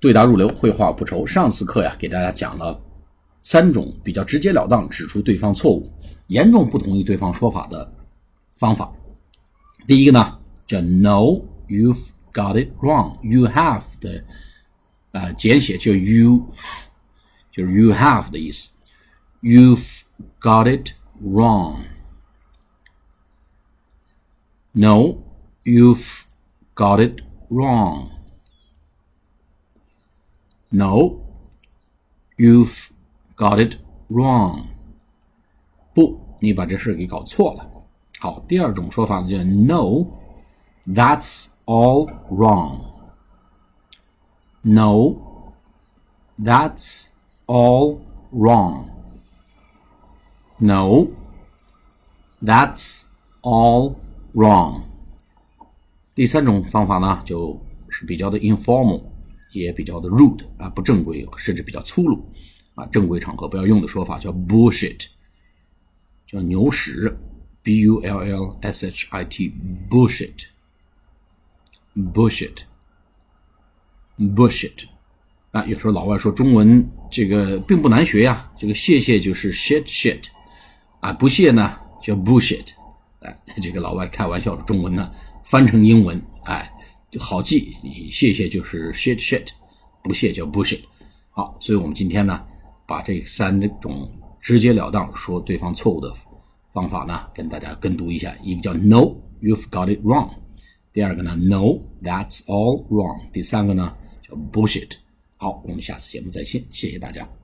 对答如流，绘画不愁。上次课呀，给大家讲了三种比较直截了当指出对方错误、严重不同意对方说法的方法。第一个呢，叫 “No, you've got it wrong.” You have 的啊简写叫 you，就是 you have 的意思。You've got it wrong. No, you've got it wrong. No, you've got it wrong. 不，你把这事给搞错了。好，第二种说法呢叫 No, that's all wrong. No, that's all wrong. No, that's all wrong. 第三种方法呢，就是比较的 informal。 也比较的 rude 啊，不正规，甚至比较粗鲁啊。正规场合不要用的说法叫 bullshit，叫牛屎，b u l l s h i t，bullshit，bullshit，bullshit 啊。有时候老外说中文这个并不难学呀，这个谢谢就是 shit shit 啊，不谢呢叫 bullshit，哎，这个老外开玩笑的中文呢翻成英文，哎。就好记，你谢谢就是 shit shit，不谢叫 bullshit。好，所以我们今天呢，把这三种直截了当说对方错误的方法呢，跟大家跟读一下。一个叫 No，you've got it wrong。第二个呢，No，that's all wrong。第三个呢，叫 bullshit。好，我们下次节目再见，谢谢大家。